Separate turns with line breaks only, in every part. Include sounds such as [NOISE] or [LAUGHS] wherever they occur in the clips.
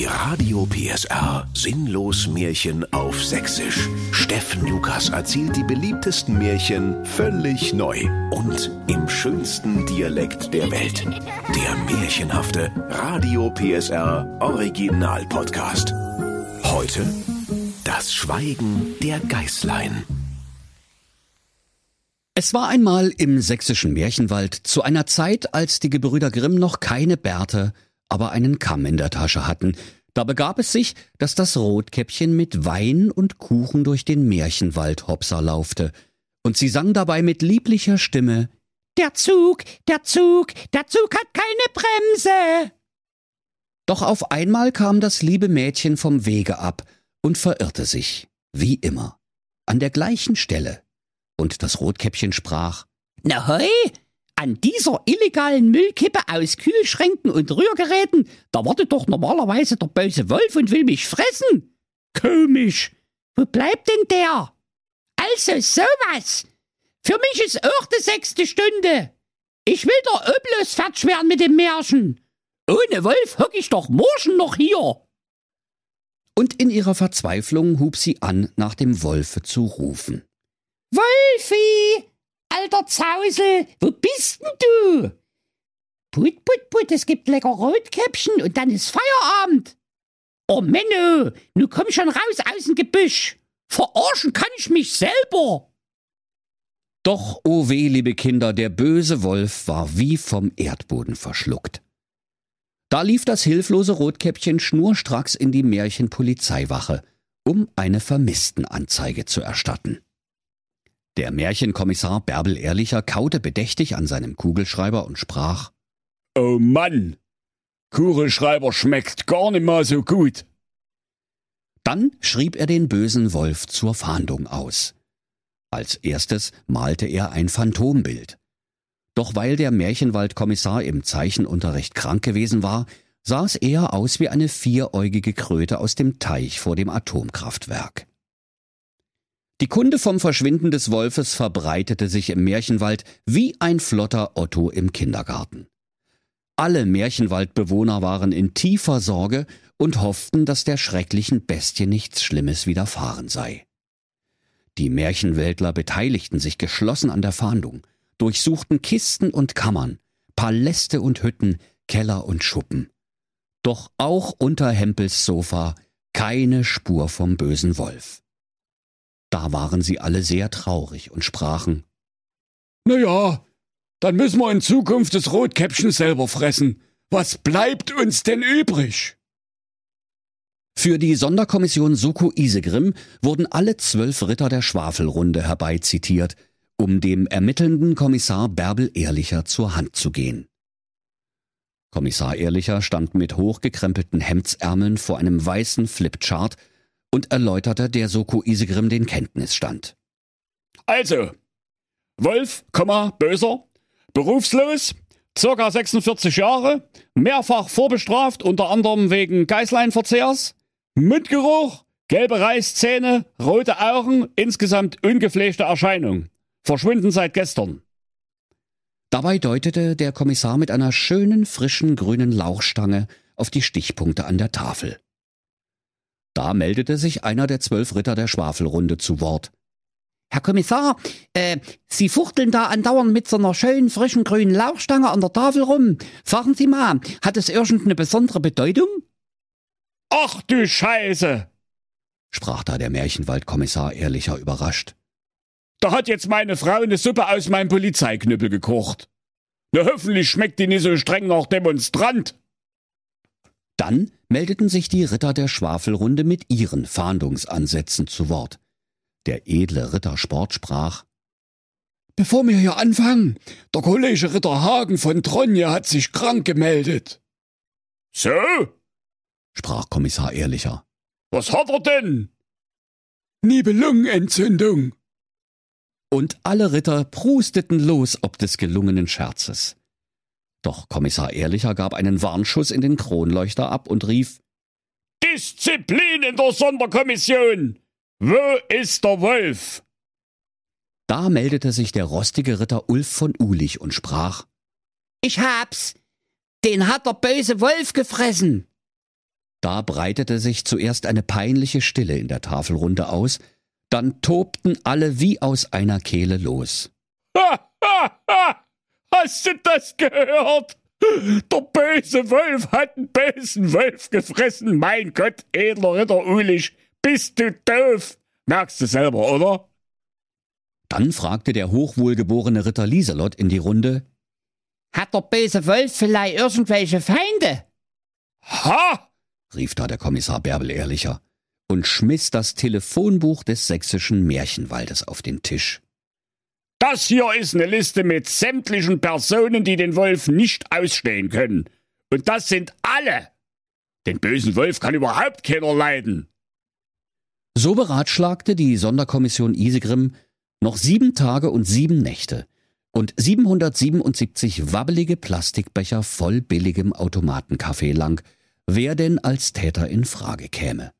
Die Radio PSR Sinnlos Märchen auf Sächsisch. Steffen Lukas erzählt die beliebtesten Märchen völlig neu und im schönsten Dialekt der Welt. Der märchenhafte Radio PSR Original Podcast. Heute das Schweigen der Geißlein.
Es war einmal im sächsischen Märchenwald zu einer Zeit, als die Gebrüder Grimm noch keine Bärte, aber einen Kamm in der Tasche hatten. Da begab es sich, dass das Rotkäppchen mit Wein und Kuchen durch den Märchenwald Hopser laufte, und sie sang dabei mit lieblicher Stimme Der Zug, der Zug, der Zug hat keine Bremse. Doch auf einmal kam das liebe Mädchen vom Wege ab und verirrte sich, wie immer, an der gleichen Stelle. Und das Rotkäppchen sprach Na hoi, an dieser illegalen Müllkippe aus Kühlschränken und Rührgeräten, da wartet doch normalerweise der böse Wolf und will mich fressen. Komisch. Wo bleibt denn der? Also sowas. Für mich ist auch die sechste Stunde. Ich will doch bloß fertig werden mit dem Märchen. Ohne Wolf hock ich doch morgen noch hier. Und in ihrer Verzweiflung hub sie an, nach dem Wolfe zu rufen. Wolfi! Alter Zausel, wo bist denn du? Put, put, put, es gibt lecker Rotkäppchen und dann ist Feierabend. Oh Menno, nu komm schon raus aus dem Gebüsch. Verarschen kann ich mich selber. Doch, o oh weh, liebe Kinder, der böse Wolf war wie vom Erdboden verschluckt. Da lief das hilflose Rotkäppchen schnurstracks in die Märchenpolizeiwache, um eine Vermisstenanzeige zu erstatten. Der Märchenkommissar Bärbel Ehrlicher kaute bedächtig an seinem Kugelschreiber und sprach
Oh Mann, Kugelschreiber schmeckt gar nicht mal so gut.
Dann schrieb er den bösen Wolf zur Fahndung aus. Als erstes malte er ein Phantombild. Doch weil der Märchenwaldkommissar im Zeichenunterricht krank gewesen war, sah es eher aus wie eine vieräugige Kröte aus dem Teich vor dem Atomkraftwerk. Die Kunde vom Verschwinden des Wolfes verbreitete sich im Märchenwald wie ein flotter Otto im Kindergarten. Alle Märchenwaldbewohner waren in tiefer Sorge und hofften, dass der schrecklichen Bestie nichts Schlimmes widerfahren sei. Die Märchenwäldler beteiligten sich geschlossen an der Fahndung, durchsuchten Kisten und Kammern, Paläste und Hütten, Keller und Schuppen. Doch auch unter Hempels Sofa keine Spur vom bösen Wolf. Da waren sie alle sehr traurig und sprachen
Na ja, dann müssen wir in Zukunft das Rotkäppchen selber fressen. Was bleibt uns denn übrig?
Für die Sonderkommission Soko Isegrim wurden alle zwölf Ritter der Schwafelrunde herbeizitiert, um dem ermittelnden Kommissar Bärbel Ehrlicher zur Hand zu gehen. Kommissar Ehrlicher stand mit hochgekrempelten Hemdsärmeln vor einem weißen Flipchart und erläuterte der Soko Isegrim den Kenntnisstand.
Also, Wolf, böser, berufslos, circa 46 Jahre, mehrfach vorbestraft, unter anderem wegen Geißleinverzehrs, Mundgeruch, gelbe Reißzähne, rote Augen, insgesamt ungepflegte Erscheinung. Verschwunden seit gestern.
Dabei deutete der Kommissar mit einer schönen, frischen grünen Lauchstange auf die Stichpunkte an der Tafel. Da meldete sich einer der zwölf Ritter der Schwafelrunde zu Wort. Herr Kommissar, äh, Sie fuchteln da andauernd mit so einer schönen, frischen grünen Lauchstange an der Tafel rum. Sagen Sie mal, hat es irgendeine besondere Bedeutung?
Ach du Scheiße!
sprach da der Märchenwaldkommissar ehrlicher überrascht.
Da hat jetzt meine Frau eine Suppe aus meinem Polizeiknüppel gekocht. Na hoffentlich schmeckt die nicht so streng nach Demonstrant.
Dann meldeten sich die Ritter der Schwafelrunde mit ihren Fahndungsansätzen zu Wort. Der edle Ritter Sport sprach
Bevor wir hier anfangen, der Kollege Ritter Hagen von Tronje hat sich krank gemeldet. So?
sprach Kommissar Ehrlicher.
Was hat er denn? Nibelungenentzündung.
Und alle Ritter prusteten los ob des gelungenen Scherzes. Doch Kommissar Ehrlicher gab einen Warnschuss in den Kronleuchter ab und rief
Disziplin in der Sonderkommission. Wo ist der Wolf?
Da meldete sich der rostige Ritter Ulf von Ulich und sprach Ich hab's. Den hat der böse Wolf gefressen. Da breitete sich zuerst eine peinliche Stille in der Tafelrunde aus, dann tobten alle wie aus einer Kehle los.
Ha, ha, ha! Hast du das gehört? Der böse Wolf hat einen bösen Wolf gefressen. Mein Gott, edler Ritter Ulich, bist du doof? Merkst du selber, oder?
Dann fragte der hochwohlgeborene Ritter Lieselot in die Runde,
Hat der böse Wolf vielleicht irgendwelche Feinde?
Ha!
rief da der Kommissar Bärbel ehrlicher und schmiss das Telefonbuch des sächsischen Märchenwaldes auf den Tisch.
Das hier ist eine Liste mit sämtlichen Personen, die den Wolf nicht ausstehen können. Und das sind alle. Den bösen Wolf kann überhaupt keiner leiden.
So beratschlagte die Sonderkommission Isegrim noch sieben Tage und sieben Nächte und 777 wabbelige Plastikbecher voll billigem Automatenkaffee lang, wer denn als Täter in Frage käme.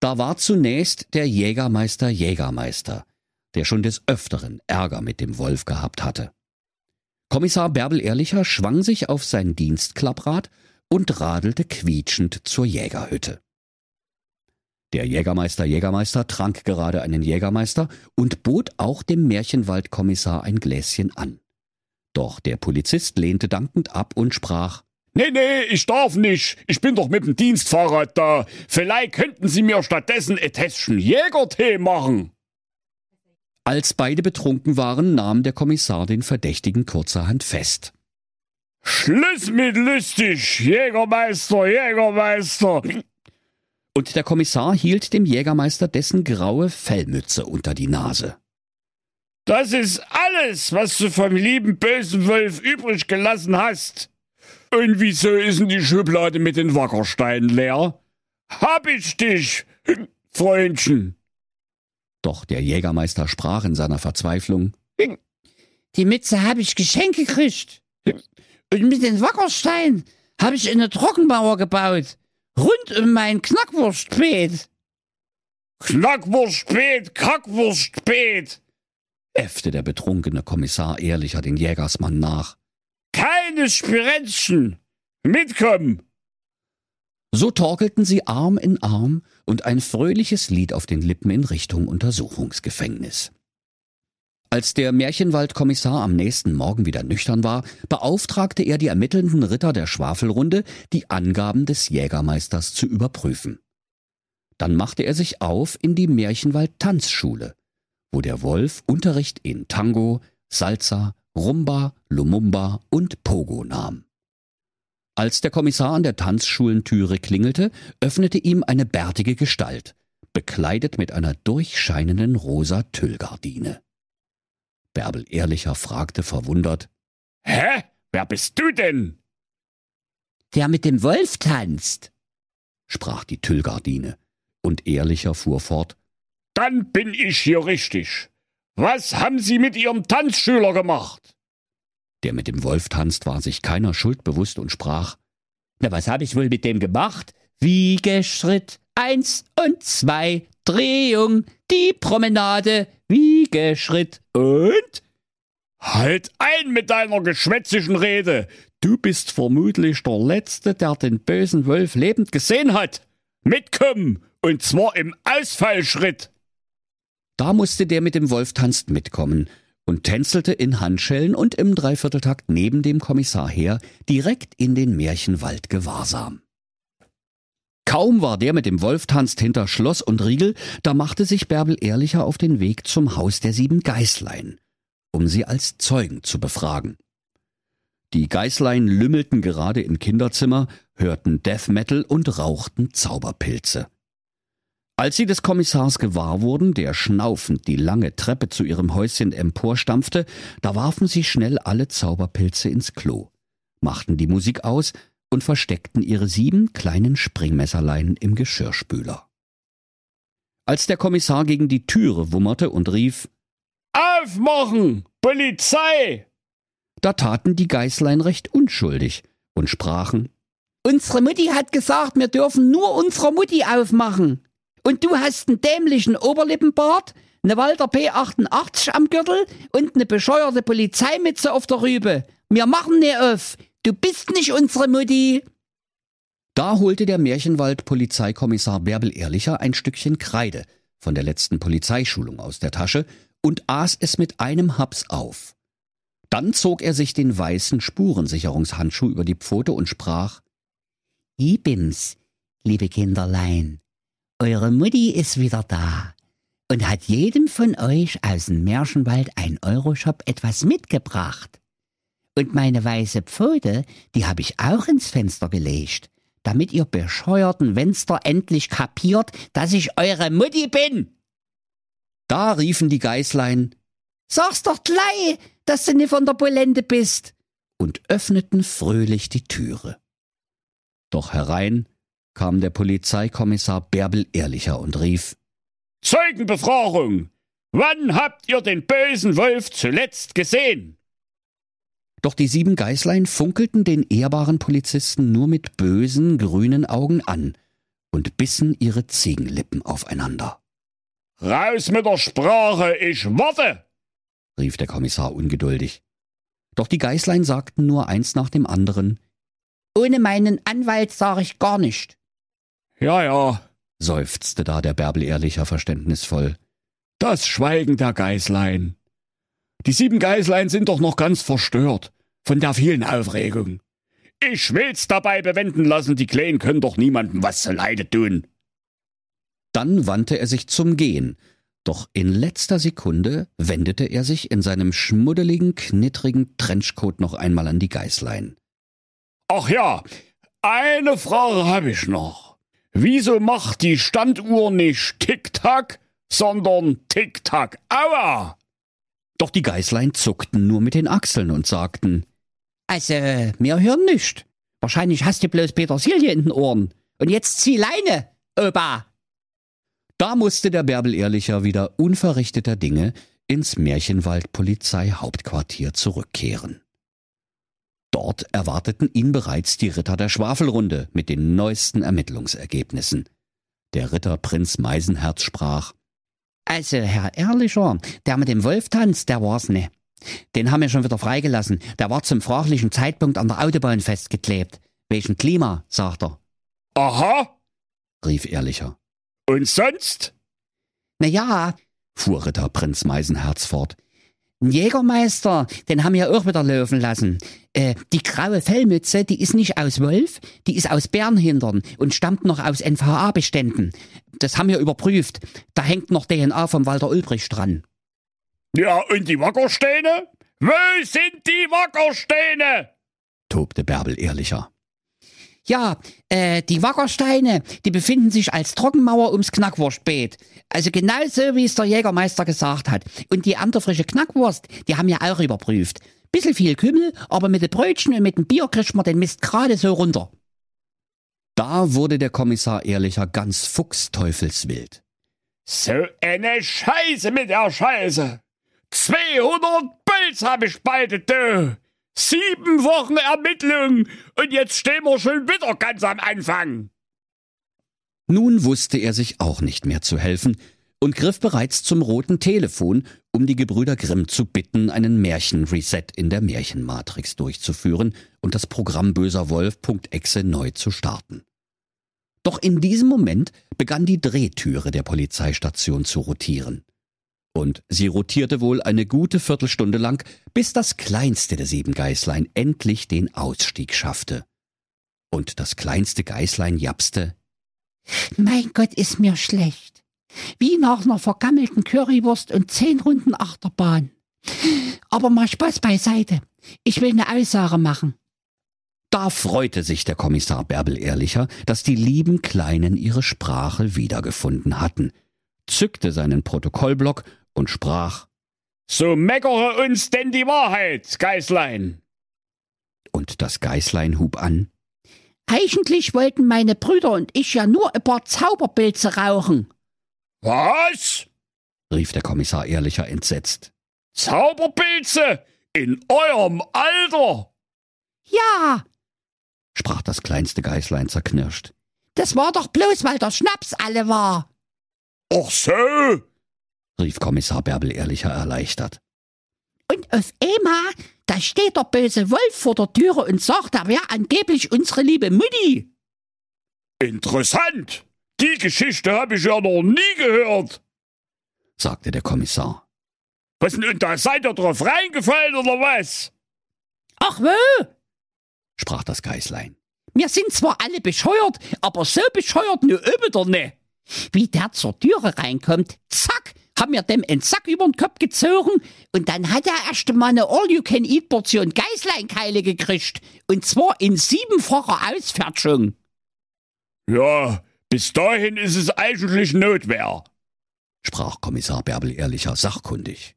Da war zunächst der Jägermeister Jägermeister, der schon des Öfteren Ärger mit dem Wolf gehabt hatte. Kommissar Bärbel Ehrlicher schwang sich auf sein Dienstklapprad und radelte quietschend zur Jägerhütte. Der Jägermeister Jägermeister trank gerade einen Jägermeister und bot auch dem Märchenwaldkommissar ein Gläschen an. Doch der Polizist lehnte dankend ab und sprach
Nee, nee, ich darf nicht. Ich bin doch mit dem Dienstfahrrad da. Vielleicht könnten Sie mir stattdessen ein Tässchen Jägertee machen.
Als beide betrunken waren, nahm der Kommissar den Verdächtigen kurzerhand fest.
Schluss mit lustig, Jägermeister, Jägermeister.
Und der Kommissar hielt dem Jägermeister dessen graue Fellmütze unter die Nase.
Das ist alles, was du vom lieben bösen Wolf übrig gelassen hast. Und wieso ist denn die Schublade mit den Wackersteinen leer? Hab ich dich, Freundchen.
Doch der Jägermeister sprach in seiner Verzweiflung.
Die Mütze habe ich geschenkt gekriegt. Und mit den Wackersteinen habe ich eine Trockenmauer gebaut. Rund um mein Knackwurstbeet.
Knackwurstbeet, Kackwurstbeet.
äffte der betrunkene Kommissar ehrlicher den Jägersmann nach.
Keine Spirenzchen. Mitkommen.
So torkelten sie Arm in Arm und ein fröhliches Lied auf den Lippen in Richtung Untersuchungsgefängnis. Als der Märchenwaldkommissar am nächsten Morgen wieder nüchtern war, beauftragte er die ermittelnden Ritter der Schwafelrunde, die Angaben des Jägermeisters zu überprüfen. Dann machte er sich auf in die Märchenwald-Tanzschule, wo der Wolf Unterricht in Tango, Salsa, Rumba, Lumumba und Pogo nahm. Als der Kommissar an der Tanzschulentüre klingelte, öffnete ihm eine bärtige Gestalt, bekleidet mit einer durchscheinenden rosa Tüllgardine. Bärbel Ehrlicher fragte verwundert,
Hä? Wer bist du denn?
Der mit dem Wolf tanzt.
sprach die Tüllgardine, und Ehrlicher fuhr fort,
Dann bin ich hier richtig. Was haben Sie mit Ihrem Tanzschüler gemacht?
Der mit dem Wolf tanzt, war sich keiner Schuld bewusst und sprach,
Na, was habe ich wohl mit dem gemacht? Wiegeschritt, eins und zwei, Drehung, die Promenade, Wiegeschritt und?
Halt ein mit deiner geschwätzigen Rede.
du bist vermutlich der Letzte, der den bösen Wolf lebend gesehen hat.
Mitkommen. Und zwar im Ausfallschritt.
Da musste der mit dem Wolf tanzt mitkommen und tänzelte in Handschellen und im Dreivierteltakt neben dem Kommissar her, direkt in den Märchenwald gewahrsam. Kaum war der mit dem Wolf tanzt hinter Schloss und Riegel, da machte sich Bärbel Ehrlicher auf den Weg zum Haus der sieben Geißlein, um sie als Zeugen zu befragen. Die Geißlein lümmelten gerade im Kinderzimmer, hörten Death Metal und rauchten Zauberpilze. Als sie des Kommissars gewahr wurden, der schnaufend die lange Treppe zu ihrem Häuschen emporstampfte, da warfen sie schnell alle Zauberpilze ins Klo, machten die Musik aus und versteckten ihre sieben kleinen Springmesserlein im Geschirrspüler. Als der Kommissar gegen die Türe wummerte und rief,
Aufmachen! Polizei!
da taten die Geißlein recht unschuldig und sprachen,
Unsere Mutti hat gesagt, wir dürfen nur unsere Mutti aufmachen. Und du hast einen dämlichen Oberlippenbart, eine Walter P88 am Gürtel und eine bescheuerte Polizeimütze auf der Rübe. Wir machen nicht auf. Du bist nicht unsere Mutti.
Da holte der Märchenwald-Polizeikommissar Bärbel Ehrlicher ein Stückchen Kreide von der letzten Polizeischulung aus der Tasche und aß es mit einem Haps auf. Dann zog er sich den weißen Spurensicherungshandschuh über die Pfote und sprach
Ich bin's, liebe Kinderlein. Eure Mutti ist wieder da und hat jedem von euch aus dem Märchenwald ein Euroshop etwas mitgebracht. Und meine weiße Pfote, die hab ich auch ins Fenster gelegt, damit ihr bescheuerten Wenster endlich kapiert, dass ich eure Mutti bin.
Da riefen die Geißlein
Sag's doch gleich, dass du nicht von der Polente bist.
und öffneten fröhlich die Türe. Doch herein kam der Polizeikommissar Bärbel Ehrlicher und rief
Zeugenbefragung! Wann habt ihr den bösen Wolf zuletzt gesehen?
Doch die sieben Geißlein funkelten den ehrbaren Polizisten nur mit bösen, grünen Augen an und bissen ihre Ziegenlippen aufeinander.
Raus mit der Sprache, ich warte!
rief der Kommissar ungeduldig. Doch die Geißlein sagten nur eins nach dem anderen.
Ohne meinen Anwalt sag ich gar nicht.
Ja, ja,
seufzte da der Bärbel Ehrlicher verständnisvoll.
das Schweigen der Geißlein. Die sieben Geißlein sind doch noch ganz verstört von der vielen Aufregung. Ich will's dabei bewenden lassen, die Kleinen können doch niemandem was zu Leide tun.
Dann wandte er sich zum Gehen, doch in letzter Sekunde wendete er sich in seinem schmuddeligen, knittrigen Trenchcoat noch einmal an die Geißlein.
Ach ja, eine Frage habe ich noch. Wieso macht die Standuhr nicht Tick-Tack, sondern Tick-Tack? Aua!
Doch die Geißlein zuckten nur mit den Achseln und sagten,
Also, wir hören nicht. Wahrscheinlich hast du bloß Petersilie in den Ohren. Und jetzt zieh Leine, Opa.
Da musste der Bärbel Ehrlicher wieder unverrichteter Dinge ins Märchenwald Polizeihauptquartier zurückkehren. Dort erwarteten ihn bereits die Ritter der Schwafelrunde mit den neuesten Ermittlungsergebnissen. Der Ritter Prinz Meisenherz sprach,
Also, Herr Ehrlicher, der mit dem Wolf tanzt, der war's ne. Den haben wir schon wieder freigelassen. Der war zum fraglichen Zeitpunkt an der Autobahn festgeklebt. Wegen Klima, sagt er.
Aha!
rief Ehrlicher.
Und sonst?
Na ja,
Fuhr Ritter Prinz Meisenherz fort.
Ein Jägermeister, den haben wir auch wieder laufen lassen. Äh, die graue Fellmütze, die ist nicht aus Wolf, die ist aus Bärenhintern und stammt noch aus NVA-Beständen. Das haben wir überprüft. Da hängt noch DNA vom Walter Ulbricht dran.
Ja, und die Wackersteine? Wo sind die Wackersteine?
tobte Bärbel Ehrlicher.
Ja, äh, die Wackersteine, die befinden sich als Trockenmauer ums Knackwurstbeet. Also genauso, wie es der Jägermeister gesagt hat. Und die andere frische Knackwurst, die haben wir auch überprüft. Bisschen viel Kümmel, aber mit den Brötchen und mit dem Bier kriegt man den Mist gerade so runter.
Da wurde der Kommissar Ehrlicher ganz fuchsteufelswild.
So eine Scheiße mit der Scheiße. 200 Puls hab ich bald, du. Sieben Wochen Ermittlung und jetzt stehen wir schon wieder ganz am Anfang.
Nun wusste er sich auch nicht mehr zu helfen und griff bereits zum roten Telefon, um die Gebrüder Grimm zu bitten, einen Märchenreset in der Märchenmatrix durchzuführen und das Programm böserwolf.exe neu zu starten. Doch in diesem Moment begann die Drehtüre der Polizeistation zu rotieren. Und sie rotierte wohl eine gute Viertelstunde lang, bis das kleinste der sieben Geißlein endlich den Ausstieg schaffte. Und das kleinste Geißlein japste,
Mein Gott, ist mir schlecht. Wie nach einer vergammelten Currywurst und zehn Runden Achterbahn. Aber mal Spaß beiseite. Ich will eine Aussage machen.
Da freute sich der Kommissar Bärbel Ehrlicher, dass die lieben Kleinen ihre Sprache wiedergefunden hatten, zückte seinen Protokollblock und sprach,
So meckere uns denn die Wahrheit, Geißlein.
und das Geißlein hub an,
Eigentlich wollten meine Brüder und ich ja nur ein paar Zauberpilze rauchen.
Was?
rief der Kommissar Ehrlicher entsetzt.
Zauberpilze? In eurem Alter?
Ja,
sprach das kleinste Geißlein zerknirscht.
das war doch bloß, weil der Schnaps alle war.
Ach so?
Rief Kommissar Bärbel Ehrlicher erleichtert.
Und auf einmal, da steht der böse Wolf vor der Türe und sagt, er wäre angeblich unsere liebe Mutti.
Interessant. Die Geschichte habe ich ja noch nie gehört,
sagte der Kommissar.
Was denn, und da seid ihr drauf reingefallen oder was?
Ach wö,
sprach das Geißlein.
Wir sind zwar alle bescheuert, aber so bescheuert nur wieder ne. Wie der zur Türe reinkommt, zack, haben wir dem einen Sack über den Kopf gezogen und dann hat er erst mal eine All-You-Can-Eat-Portion Geißleinkeile gekriegt. Und zwar in siebenfacher Ausfertigung.
Ja, bis dahin ist es eigentlich Notwehr,
sprach Kommissar Bärbel ehrlicher sachkundig.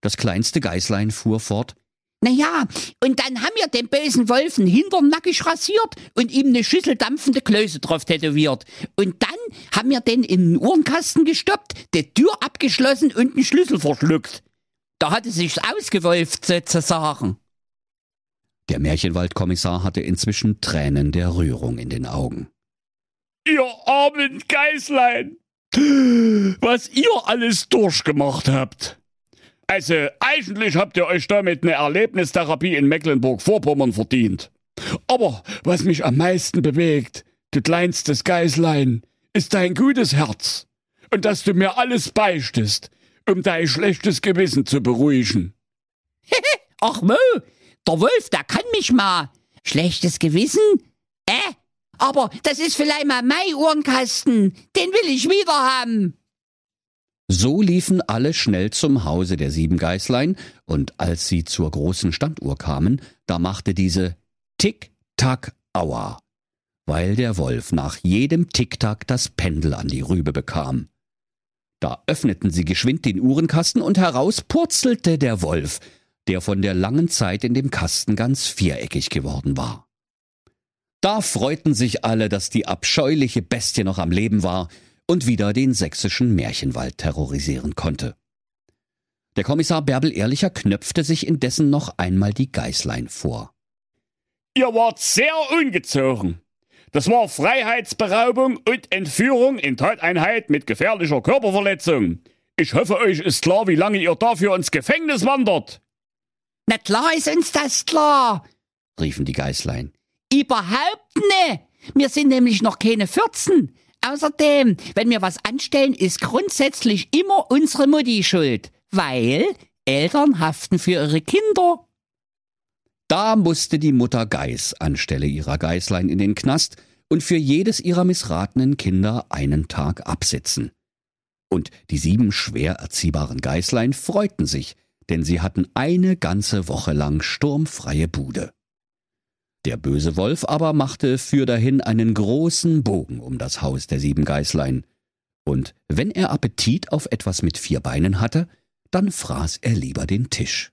Das kleinste Geißlein fuhr fort.
Na ja, und dann haben wir den bösen Wolfen hintern nackig rasiert und ihm eine Schüssel dampfende Klöße drauf tätowiert. Und dann haben wir den in den Uhrenkasten gestoppt, die Tür abgeschlossen und den Schlüssel verschluckt. Da hatte sich's ausgewolft, sozusagen.
Der Märchenwaldkommissar hatte inzwischen Tränen der Rührung in den Augen.
Ihr armen Geißlein, was ihr alles durchgemacht habt. Also, eigentlich habt ihr euch damit eine Erlebnistherapie in Mecklenburg-Vorpommern verdient. Aber was mich am meisten bewegt, du kleinstes Geißlein, ist dein gutes Herz. Und dass du mir alles beichtest, um dein schlechtes Gewissen zu beruhigen. [LAUGHS]
Ach Mo, der Wolf, der kann mich mal. Schlechtes Gewissen? Äh? Aber das ist vielleicht mal mein Uhrenkasten. Den will ich wieder haben.
So liefen alle schnell zum Hause der sieben Geißlein, und als sie zur großen Standuhr kamen, da machte diese Tick-Tack-Aua, weil der Wolf nach jedem Tick-Tack das Pendel an die Rübe bekam. Da öffneten sie geschwind den Uhrenkasten und heraus purzelte der Wolf, der von der langen Zeit in dem Kasten ganz viereckig geworden war. Da freuten sich alle, dass die abscheuliche Bestie noch am Leben war, und wieder den sächsischen Märchenwald terrorisieren konnte. Der Kommissar Bärbel Ehrlicher knöpfte sich indessen noch einmal die Geißlein vor.
Ihr wart sehr ungezogen. Das war Freiheitsberaubung und Entführung in Tateinheit mit gefährlicher Körperverletzung. Ich hoffe, euch ist klar, wie lange ihr dafür ins Gefängnis wandert.
Na klar ist uns das klar,
riefen die Geißlein.
Überhaupt ne. Wir sind nämlich noch keine 14. Außerdem, wenn wir was anstellen, ist grundsätzlich immer unsere Mutti schuld, weil Eltern haften für ihre Kinder.
Da musste die Mutter Geiß anstelle ihrer Geißlein in den Knast und für jedes ihrer missratenen Kinder einen Tag absitzen. Und die sieben schwer erziehbaren Geißlein freuten sich, denn sie hatten eine ganze Woche lang sturmfreie Bude. Der böse Wolf aber machte für dahin einen großen Bogen um das Haus der sieben Geißlein, und wenn er Appetit auf etwas mit vier Beinen hatte, dann fraß er lieber den Tisch.